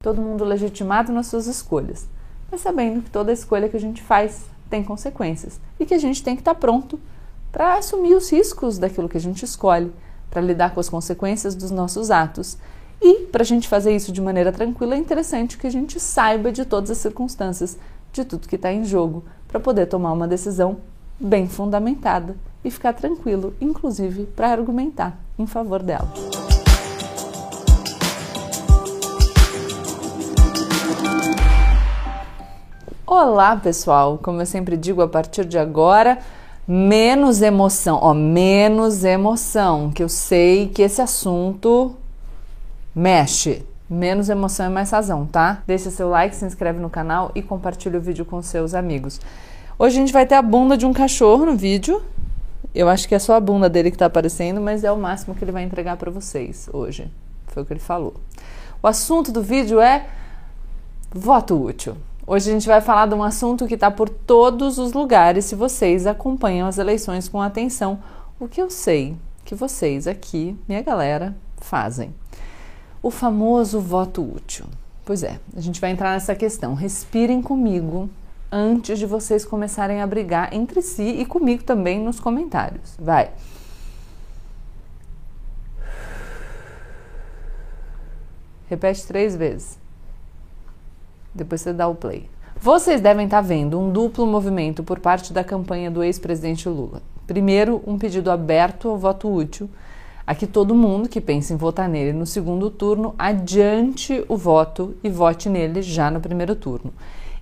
todo mundo legitimado nas suas escolhas, mas sabendo que toda escolha que a gente faz tem consequências e que a gente tem que estar pronto para assumir os riscos daquilo que a gente escolhe, para lidar com as consequências dos nossos atos. E para a gente fazer isso de maneira tranquila, é interessante que a gente saiba de todas as circunstâncias, de tudo que está em jogo, para poder tomar uma decisão bem fundamentada e ficar tranquilo, inclusive para argumentar em favor dela. Olá, pessoal! Como eu sempre digo, a partir de agora, menos emoção, ó, menos emoção, que eu sei que esse assunto mexe. Menos emoção e mais razão, tá? Deixa seu like, se inscreve no canal e compartilha o vídeo com seus amigos. Hoje a gente vai ter a bunda de um cachorro no vídeo. Eu acho que é só a bunda dele que tá aparecendo, mas é o máximo que ele vai entregar para vocês hoje. Foi o que ele falou. O assunto do vídeo é voto útil. Hoje a gente vai falar de um assunto que está por todos os lugares se vocês acompanham as eleições com atenção. O que eu sei que vocês aqui, minha galera, fazem. O famoso voto útil. Pois é, a gente vai entrar nessa questão. Respirem comigo antes de vocês começarem a brigar entre si e comigo também nos comentários. Vai. Repete três vezes. Depois você dá o play. Vocês devem estar vendo um duplo movimento por parte da campanha do ex-presidente Lula. Primeiro, um pedido aberto ao voto útil, a que todo mundo que pensa em votar nele no segundo turno adiante o voto e vote nele já no primeiro turno.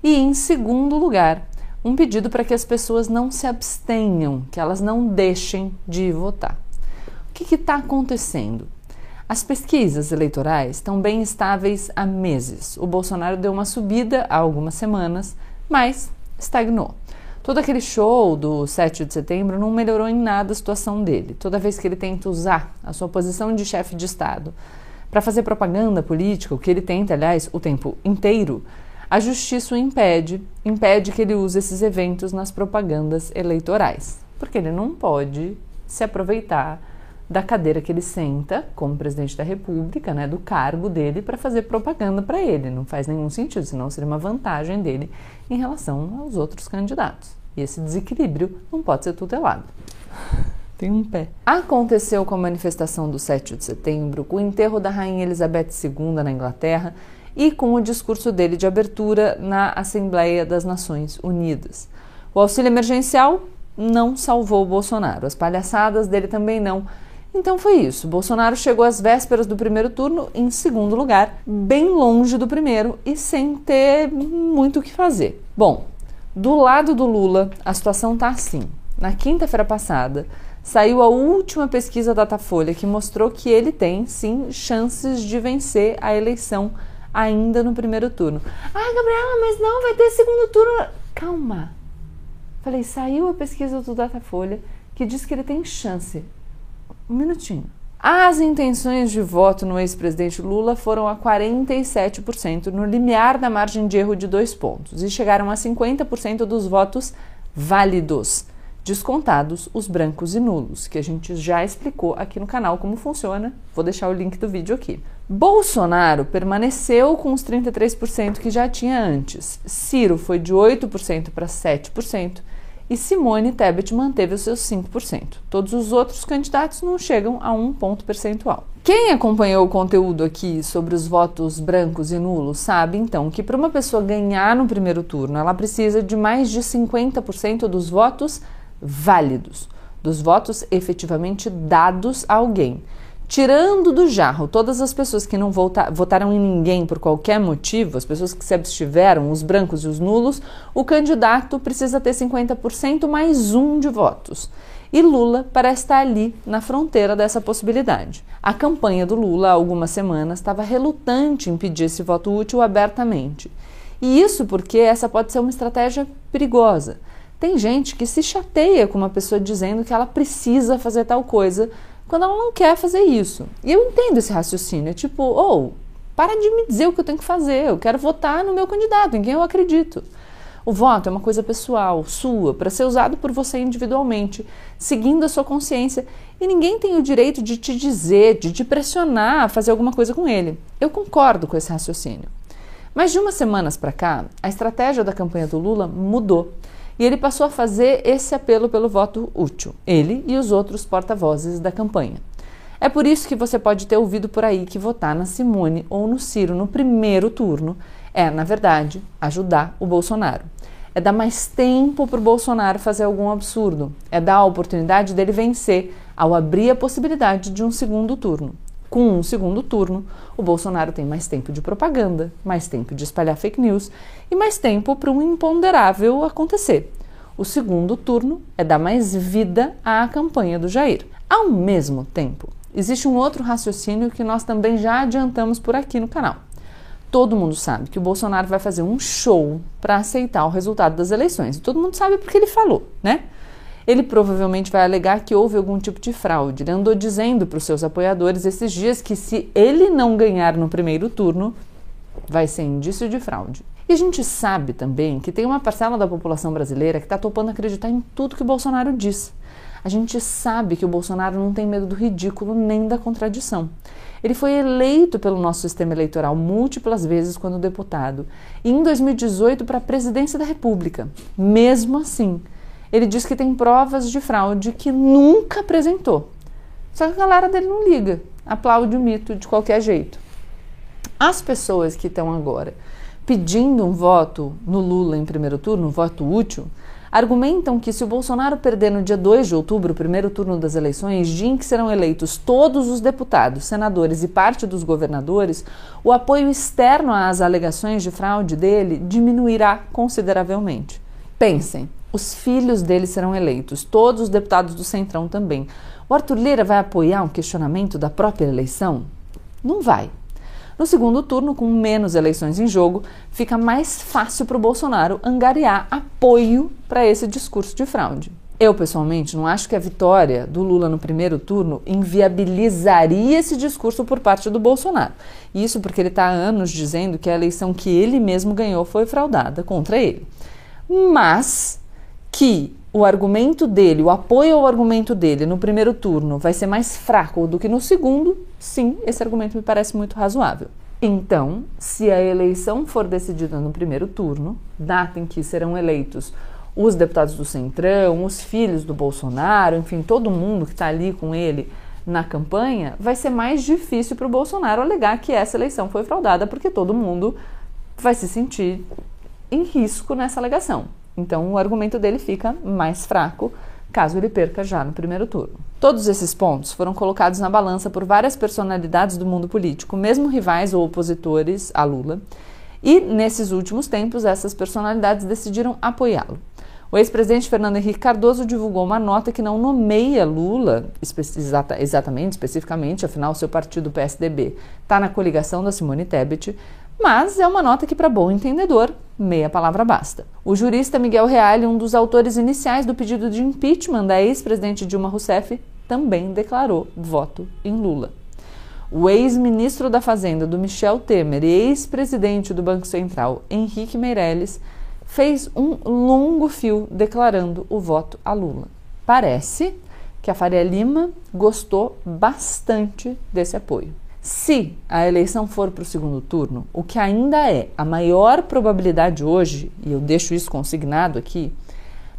E, em segundo lugar, um pedido para que as pessoas não se abstenham, que elas não deixem de votar. O que está acontecendo? As pesquisas eleitorais estão bem estáveis há meses. O Bolsonaro deu uma subida há algumas semanas, mas estagnou. Todo aquele show do 7 de setembro não melhorou em nada a situação dele. Toda vez que ele tenta usar a sua posição de chefe de Estado para fazer propaganda política, o que ele tenta, aliás, o tempo inteiro, a justiça o impede, impede que ele use esses eventos nas propagandas eleitorais, porque ele não pode se aproveitar da cadeira que ele senta como presidente da República, né, do cargo dele, para fazer propaganda para ele. Não faz nenhum sentido, senão seria uma vantagem dele em relação aos outros candidatos. E esse desequilíbrio não pode ser tutelado. Tem um pé. Aconteceu com a manifestação do 7 de setembro, com o enterro da Rainha Elizabeth II na Inglaterra e com o discurso dele de abertura na Assembleia das Nações Unidas. O auxílio emergencial não salvou o Bolsonaro, as palhaçadas dele também não então foi isso. Bolsonaro chegou às vésperas do primeiro turno em segundo lugar, bem longe do primeiro e sem ter muito o que fazer. Bom, do lado do Lula, a situação está assim. Na quinta-feira passada, saiu a última pesquisa Datafolha que mostrou que ele tem, sim, chances de vencer a eleição ainda no primeiro turno. Ah, Gabriela, mas não, vai ter segundo turno. Calma. Falei, saiu a pesquisa do Datafolha que diz que ele tem chance um minutinho. As intenções de voto no ex-presidente Lula foram a 47%, no limiar da margem de erro de dois pontos, e chegaram a 50% dos votos válidos, descontados os brancos e nulos, que a gente já explicou aqui no canal como funciona. Vou deixar o link do vídeo aqui. Bolsonaro permaneceu com os 33% que já tinha antes. Ciro foi de 8% para 7% e Simone Tebet manteve os seus 5%. Todos os outros candidatos não chegam a um ponto percentual. Quem acompanhou o conteúdo aqui sobre os votos brancos e nulos sabe então que para uma pessoa ganhar no primeiro turno, ela precisa de mais de 50% dos votos válidos, dos votos efetivamente dados a alguém tirando do jarro todas as pessoas que não vota, votaram em ninguém por qualquer motivo, as pessoas que se abstiveram, os brancos e os nulos, o candidato precisa ter 50% mais um de votos. E Lula parece estar ali na fronteira dessa possibilidade. A campanha do Lula, há algumas semanas, estava relutante em pedir esse voto útil abertamente. E isso porque essa pode ser uma estratégia perigosa. Tem gente que se chateia com uma pessoa dizendo que ela precisa fazer tal coisa quando ela não quer fazer isso. E eu entendo esse raciocínio, é tipo, ou oh, para de me dizer o que eu tenho que fazer, eu quero votar no meu candidato, em quem eu acredito. O voto é uma coisa pessoal, sua, para ser usado por você individualmente, seguindo a sua consciência, e ninguém tem o direito de te dizer, de te pressionar a fazer alguma coisa com ele. Eu concordo com esse raciocínio. Mas de umas semanas para cá, a estratégia da campanha do Lula mudou e ele passou a fazer esse apelo pelo voto útil, ele e os outros porta-vozes da campanha. É por isso que você pode ter ouvido por aí que votar na Simone ou no Ciro no primeiro turno é, na verdade, ajudar o Bolsonaro. É dar mais tempo para o Bolsonaro fazer algum absurdo. É dar a oportunidade dele vencer ao abrir a possibilidade de um segundo turno. Com um segundo turno, o Bolsonaro tem mais tempo de propaganda, mais tempo de espalhar fake news e mais tempo para um imponderável acontecer. O segundo turno é dar mais vida à campanha do Jair. Ao mesmo tempo, existe um outro raciocínio que nós também já adiantamos por aqui no canal. Todo mundo sabe que o Bolsonaro vai fazer um show para aceitar o resultado das eleições. E todo mundo sabe porque ele falou, né? Ele provavelmente vai alegar que houve algum tipo de fraude. Ele andou dizendo para os seus apoiadores esses dias que se ele não ganhar no primeiro turno, vai ser indício de fraude. E a gente sabe também que tem uma parcela da população brasileira que está topando acreditar em tudo que o Bolsonaro diz. A gente sabe que o Bolsonaro não tem medo do ridículo nem da contradição. Ele foi eleito pelo nosso sistema eleitoral múltiplas vezes quando deputado e em 2018 para a presidência da República. Mesmo assim, ele diz que tem provas de fraude que nunca apresentou. Só que a galera dele não liga, aplaude o mito de qualquer jeito. As pessoas que estão agora pedindo um voto no Lula em primeiro turno, um voto útil, argumentam que se o Bolsonaro perder no dia 2 de outubro, o primeiro turno das eleições, dia em que serão eleitos todos os deputados, senadores e parte dos governadores, o apoio externo às alegações de fraude dele diminuirá consideravelmente. Pensem, os filhos dele serão eleitos, todos os deputados do Centrão também. O Arthur Lira vai apoiar um questionamento da própria eleição? Não vai. No segundo turno, com menos eleições em jogo, fica mais fácil para o Bolsonaro angariar apoio para esse discurso de fraude. Eu, pessoalmente, não acho que a vitória do Lula no primeiro turno inviabilizaria esse discurso por parte do Bolsonaro. Isso porque ele está há anos dizendo que a eleição que ele mesmo ganhou foi fraudada contra ele. Mas que o argumento dele, o apoio ao argumento dele no primeiro turno vai ser mais fraco do que no segundo, sim, esse argumento me parece muito razoável. Então, se a eleição for decidida no primeiro turno, data em que serão eleitos os deputados do Centrão, os filhos do Bolsonaro, enfim, todo mundo que está ali com ele na campanha, vai ser mais difícil para o Bolsonaro alegar que essa eleição foi fraudada, porque todo mundo vai se sentir em risco nessa alegação. Então, o argumento dele fica mais fraco caso ele perca já no primeiro turno. Todos esses pontos foram colocados na balança por várias personalidades do mundo político, mesmo rivais ou opositores a Lula, e nesses últimos tempos essas personalidades decidiram apoiá-lo. O ex-presidente Fernando Henrique Cardoso divulgou uma nota que não nomeia Lula espe exata, exatamente, especificamente, afinal, seu partido PSDB está na coligação da Simone Tebet, mas é uma nota que, para bom entendedor, meia palavra basta. O jurista Miguel Reale, um dos autores iniciais do pedido de impeachment da ex-presidente Dilma Rousseff, também declarou voto em Lula. O ex-ministro da Fazenda do Michel Temer e ex-presidente do Banco Central, Henrique Meirelles, fez um longo fio declarando o voto a Lula. Parece que a Faria Lima gostou bastante desse apoio. Se a eleição for para o segundo turno, o que ainda é a maior probabilidade hoje, e eu deixo isso consignado aqui,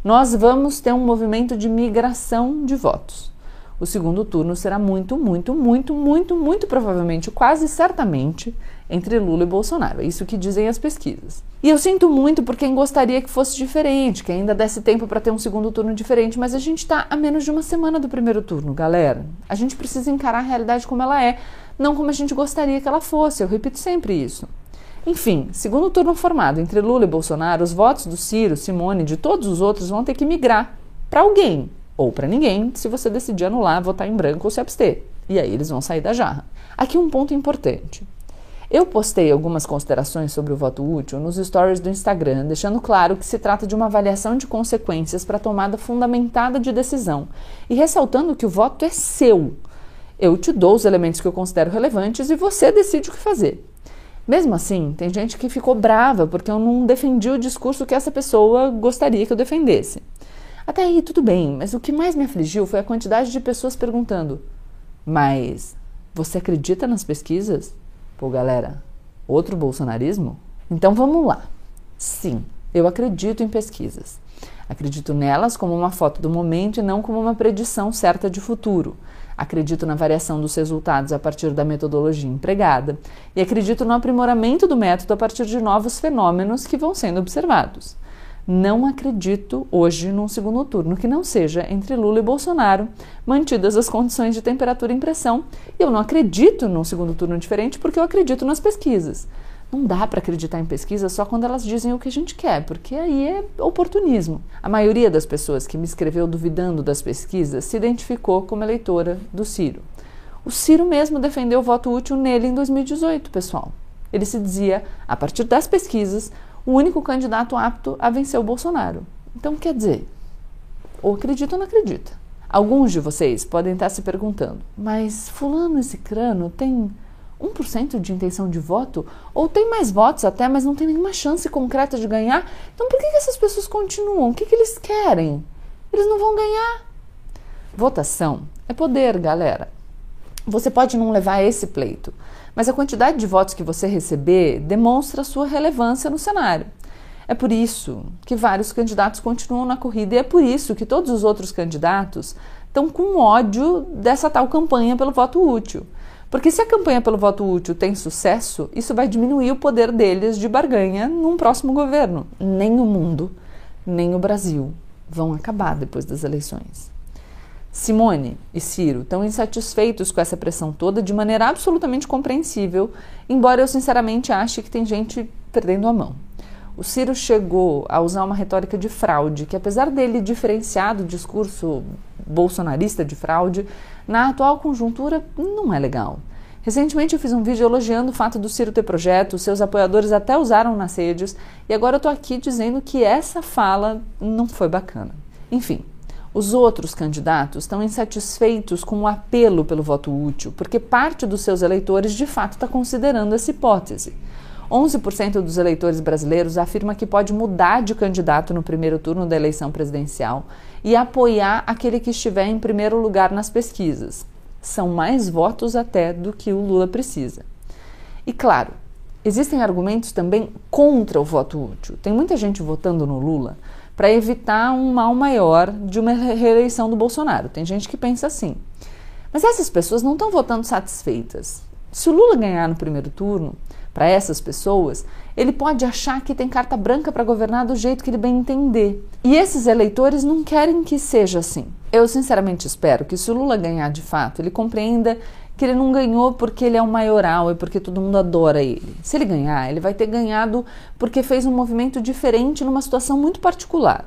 nós vamos ter um movimento de migração de votos. O segundo turno será muito, muito, muito, muito, muito provavelmente, quase certamente, entre Lula e Bolsonaro. É isso que dizem as pesquisas. E eu sinto muito por quem gostaria que fosse diferente, que ainda desse tempo para ter um segundo turno diferente, mas a gente está a menos de uma semana do primeiro turno, galera. A gente precisa encarar a realidade como ela é não como a gente gostaria que ela fosse. Eu repito sempre isso. Enfim, segundo o turno formado entre Lula e Bolsonaro, os votos do Ciro, Simone e de todos os outros vão ter que migrar para alguém ou para ninguém, se você decidir anular, votar em branco ou se abster. E aí eles vão sair da jarra. Aqui um ponto importante. Eu postei algumas considerações sobre o voto útil nos stories do Instagram, deixando claro que se trata de uma avaliação de consequências para tomada fundamentada de decisão e ressaltando que o voto é seu, eu te dou os elementos que eu considero relevantes e você decide o que fazer. Mesmo assim, tem gente que ficou brava porque eu não defendi o discurso que essa pessoa gostaria que eu defendesse. Até aí, tudo bem, mas o que mais me afligiu foi a quantidade de pessoas perguntando: Mas você acredita nas pesquisas? Pô, galera, outro bolsonarismo? Então vamos lá. Sim, eu acredito em pesquisas. Acredito nelas como uma foto do momento e não como uma predição certa de futuro. Acredito na variação dos resultados a partir da metodologia empregada e acredito no aprimoramento do método a partir de novos fenômenos que vão sendo observados. Não acredito hoje num segundo turno que não seja entre Lula e Bolsonaro, mantidas as condições de temperatura e pressão. Eu não acredito num segundo turno diferente porque eu acredito nas pesquisas. Não dá para acreditar em pesquisa só quando elas dizem o que a gente quer, porque aí é oportunismo. A maioria das pessoas que me escreveu duvidando das pesquisas se identificou como eleitora do Ciro. O Ciro mesmo defendeu o voto útil nele em 2018, pessoal. Ele se dizia, a partir das pesquisas, o único candidato apto a vencer o Bolsonaro. Então, quer dizer, ou acredita ou não acredita. Alguns de vocês podem estar se perguntando, mas Fulano e Cicrano tem 1% de intenção de voto, ou tem mais votos até, mas não tem nenhuma chance concreta de ganhar. Então por que, que essas pessoas continuam? O que, que eles querem? Eles não vão ganhar. Votação é poder, galera. Você pode não levar esse pleito, mas a quantidade de votos que você receber demonstra sua relevância no cenário. É por isso que vários candidatos continuam na corrida e é por isso que todos os outros candidatos estão com ódio dessa tal campanha pelo voto útil. Porque se a campanha pelo voto útil tem sucesso, isso vai diminuir o poder deles de barganha num próximo governo. Nem o mundo, nem o Brasil vão acabar depois das eleições. Simone e Ciro estão insatisfeitos com essa pressão toda de maneira absolutamente compreensível, embora eu sinceramente ache que tem gente perdendo a mão. O Ciro chegou a usar uma retórica de fraude, que apesar dele diferenciar do discurso bolsonarista de fraude, na atual conjuntura não é legal. Recentemente eu fiz um vídeo elogiando o fato do Ciro ter projeto, seus apoiadores até usaram nas redes, e agora eu tô aqui dizendo que essa fala não foi bacana. Enfim, os outros candidatos estão insatisfeitos com o apelo pelo voto útil, porque parte dos seus eleitores de fato está considerando essa hipótese. 11% dos eleitores brasileiros afirma que pode mudar de candidato no primeiro turno da eleição presidencial e apoiar aquele que estiver em primeiro lugar nas pesquisas. São mais votos até do que o Lula precisa. E claro, existem argumentos também contra o voto útil. Tem muita gente votando no Lula para evitar um mal maior de uma reeleição do Bolsonaro. Tem gente que pensa assim. Mas essas pessoas não estão votando satisfeitas. Se o Lula ganhar no primeiro turno, para essas pessoas, ele pode achar que tem carta branca para governar do jeito que ele bem entender. E esses eleitores não querem que seja assim. Eu sinceramente espero que se o Lula ganhar de fato, ele compreenda que ele não ganhou porque ele é o maioral e porque todo mundo adora ele. Se ele ganhar, ele vai ter ganhado porque fez um movimento diferente numa situação muito particular.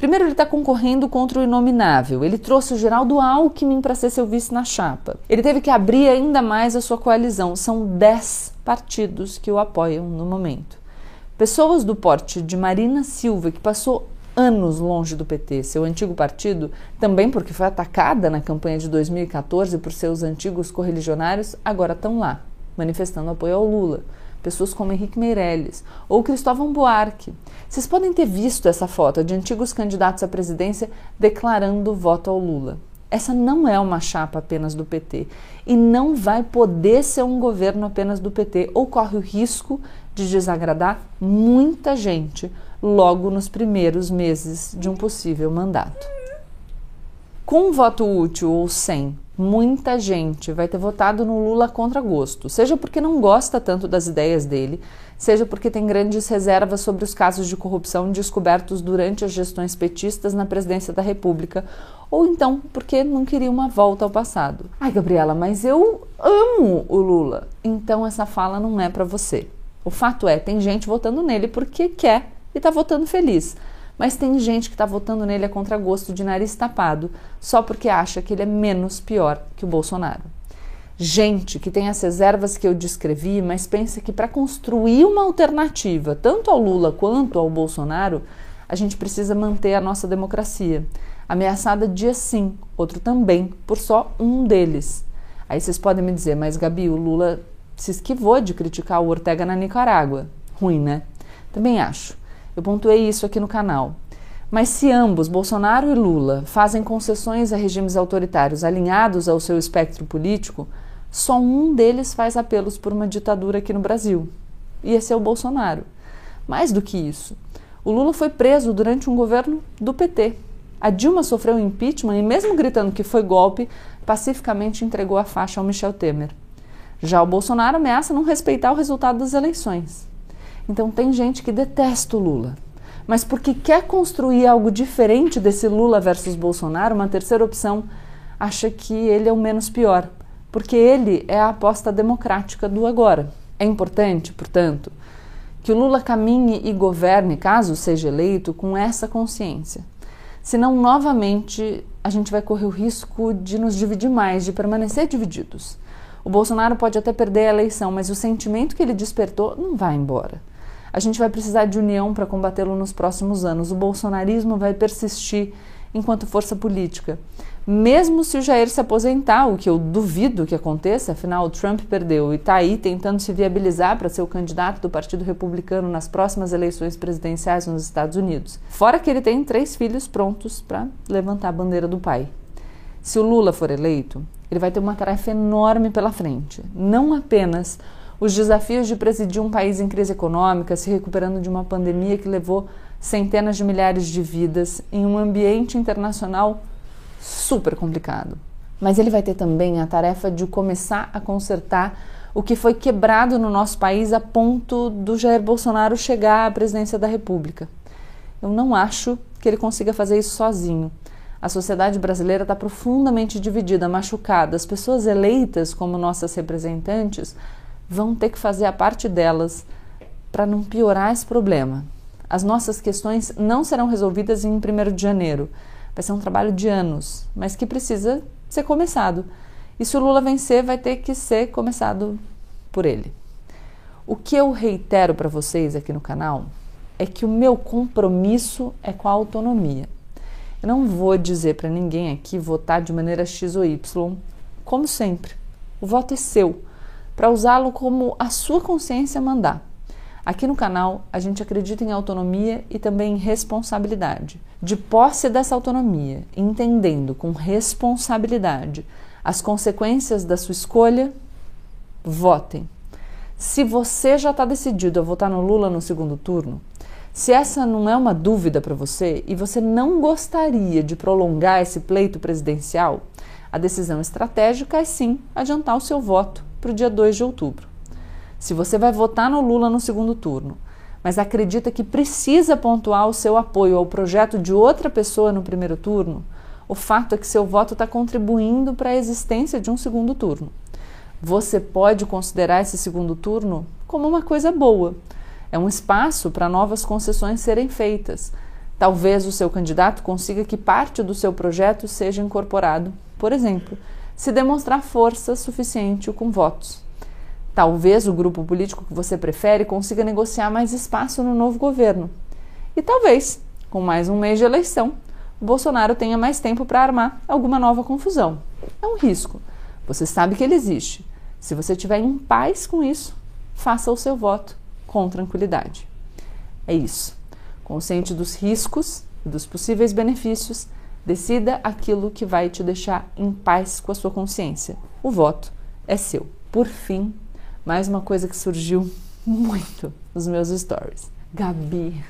Primeiro, ele está concorrendo contra o inominável. Ele trouxe o Geraldo Alckmin para ser seu vice na chapa. Ele teve que abrir ainda mais a sua coalizão. São 10 partidos que o apoiam no momento. Pessoas do porte de Marina Silva, que passou anos longe do PT, seu antigo partido, também porque foi atacada na campanha de 2014 por seus antigos correligionários, agora estão lá, manifestando apoio ao Lula pessoas como Henrique Meirelles ou Cristóvão Buarque. Vocês podem ter visto essa foto de antigos candidatos à presidência declarando voto ao Lula. Essa não é uma chapa apenas do PT e não vai poder ser um governo apenas do PT ou corre o risco de desagradar muita gente logo nos primeiros meses de um possível mandato. Com voto útil ou sem, muita gente vai ter votado no Lula contra gosto, seja porque não gosta tanto das ideias dele, seja porque tem grandes reservas sobre os casos de corrupção descobertos durante as gestões petistas na presidência da República, ou então porque não queria uma volta ao passado. Ai, Gabriela, mas eu amo o Lula. Então essa fala não é para você. O fato é, tem gente votando nele porque quer e tá votando feliz. Mas tem gente que está votando nele a contragosto de nariz tapado, só porque acha que ele é menos pior que o Bolsonaro. Gente que tem as reservas que eu descrevi, mas pensa que para construir uma alternativa, tanto ao Lula quanto ao Bolsonaro, a gente precisa manter a nossa democracia. Ameaçada dia sim, outro também, por só um deles. Aí vocês podem me dizer, mas Gabi, o Lula se esquivou de criticar o Ortega na Nicarágua. Ruim, né? Também acho. Eu pontuei isso aqui no canal. Mas se ambos, Bolsonaro e Lula, fazem concessões a regimes autoritários alinhados ao seu espectro político, só um deles faz apelos por uma ditadura aqui no Brasil. ia ser o Bolsonaro. Mais do que isso, o Lula foi preso durante um governo do PT. A Dilma sofreu impeachment e, mesmo gritando que foi golpe, pacificamente entregou a faixa ao Michel Temer. Já o Bolsonaro ameaça não respeitar o resultado das eleições. Então tem gente que detesta o Lula, mas porque quer construir algo diferente desse Lula versus Bolsonaro, uma terceira opção, acha que ele é o menos pior, porque ele é a aposta democrática do agora. É importante, portanto, que o Lula caminhe e governe, caso seja eleito, com essa consciência. Senão, novamente, a gente vai correr o risco de nos dividir mais, de permanecer divididos. O Bolsonaro pode até perder a eleição, mas o sentimento que ele despertou não vai embora. A gente vai precisar de união para combatê-lo nos próximos anos. O bolsonarismo vai persistir enquanto força política. Mesmo se o Jair se aposentar, o que eu duvido que aconteça, afinal o Trump perdeu e está aí tentando se viabilizar para ser o candidato do Partido Republicano nas próximas eleições presidenciais nos Estados Unidos. Fora que ele tem três filhos prontos para levantar a bandeira do pai. Se o Lula for eleito, ele vai ter uma tarefa enorme pela frente. Não apenas os desafios de presidir um país em crise econômica, se recuperando de uma pandemia que levou centenas de milhares de vidas em um ambiente internacional super complicado. Mas ele vai ter também a tarefa de começar a consertar o que foi quebrado no nosso país a ponto do Jair Bolsonaro chegar à presidência da República. Eu não acho que ele consiga fazer isso sozinho. A sociedade brasileira está profundamente dividida, machucada. As pessoas eleitas como nossas representantes vão ter que fazer a parte delas para não piorar esse problema. As nossas questões não serão resolvidas em 1 de janeiro. Vai ser um trabalho de anos, mas que precisa ser começado. E se o Lula vencer, vai ter que ser começado por ele. O que eu reitero para vocês aqui no canal é que o meu compromisso é com a autonomia. Eu não vou dizer para ninguém aqui votar de maneira X ou Y, como sempre. O voto é seu para usá-lo como a sua consciência mandar. Aqui no canal, a gente acredita em autonomia e também em responsabilidade. De posse dessa autonomia, entendendo com responsabilidade as consequências da sua escolha, votem. Se você já está decidido a votar no Lula no segundo turno, se essa não é uma dúvida para você e você não gostaria de prolongar esse pleito presidencial, a decisão estratégica é sim adiantar o seu voto para o dia 2 de outubro. Se você vai votar no Lula no segundo turno, mas acredita que precisa pontuar o seu apoio ao projeto de outra pessoa no primeiro turno, o fato é que seu voto está contribuindo para a existência de um segundo turno. Você pode considerar esse segundo turno como uma coisa boa. É um espaço para novas concessões serem feitas. Talvez o seu candidato consiga que parte do seu projeto seja incorporado, por exemplo, se demonstrar força suficiente com votos. Talvez o grupo político que você prefere consiga negociar mais espaço no novo governo. E talvez, com mais um mês de eleição, Bolsonaro tenha mais tempo para armar alguma nova confusão. É um risco. Você sabe que ele existe. Se você tiver em paz com isso, faça o seu voto com tranquilidade. É isso. Consciente dos riscos e dos possíveis benefícios, Decida aquilo que vai te deixar em paz com a sua consciência. O voto é seu. Por fim, mais uma coisa que surgiu muito nos meus stories. Gabi,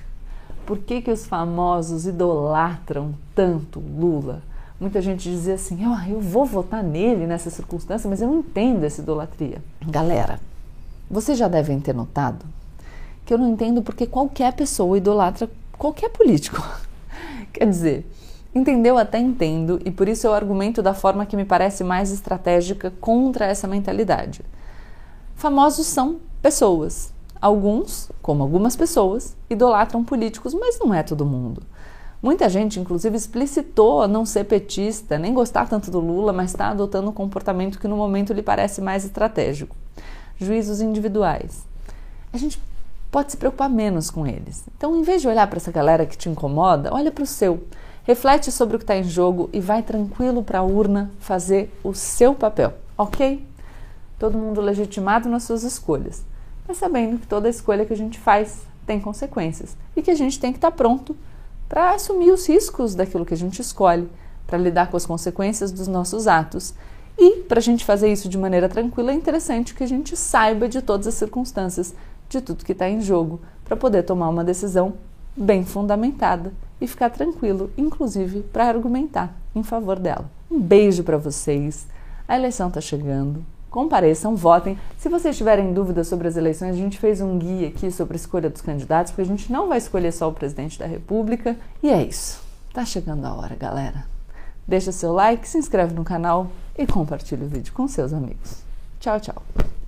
por que, que os famosos idolatram tanto Lula? Muita gente dizia assim: ah, eu vou votar nele nessa circunstância, mas eu não entendo essa idolatria. Galera, vocês já devem ter notado que eu não entendo porque qualquer pessoa idolatra qualquer político. Quer dizer, Entendeu até entendo, e por isso eu argumento da forma que me parece mais estratégica contra essa mentalidade. Famosos são pessoas. Alguns, como algumas pessoas, idolatram políticos, mas não é todo mundo. Muita gente, inclusive, explicitou não ser petista, nem gostar tanto do Lula, mas está adotando um comportamento que no momento lhe parece mais estratégico. Juízos individuais. A gente pode se preocupar menos com eles. Então, em vez de olhar para essa galera que te incomoda, olha para o seu. Reflete sobre o que está em jogo e vai tranquilo para a urna fazer o seu papel, ok? Todo mundo legitimado nas suas escolhas, mas sabendo que toda escolha que a gente faz tem consequências e que a gente tem que estar tá pronto para assumir os riscos daquilo que a gente escolhe, para lidar com as consequências dos nossos atos. E para a gente fazer isso de maneira tranquila, é interessante que a gente saiba de todas as circunstâncias, de tudo que está em jogo, para poder tomar uma decisão bem fundamentada e ficar tranquilo, inclusive para argumentar em favor dela. Um beijo para vocês. A eleição está chegando. Compareçam, votem. Se vocês tiverem dúvidas sobre as eleições, a gente fez um guia aqui sobre a escolha dos candidatos, porque a gente não vai escolher só o presidente da República. E é isso. Tá chegando a hora, galera. Deixa seu like, se inscreve no canal e compartilha o vídeo com seus amigos. Tchau, tchau.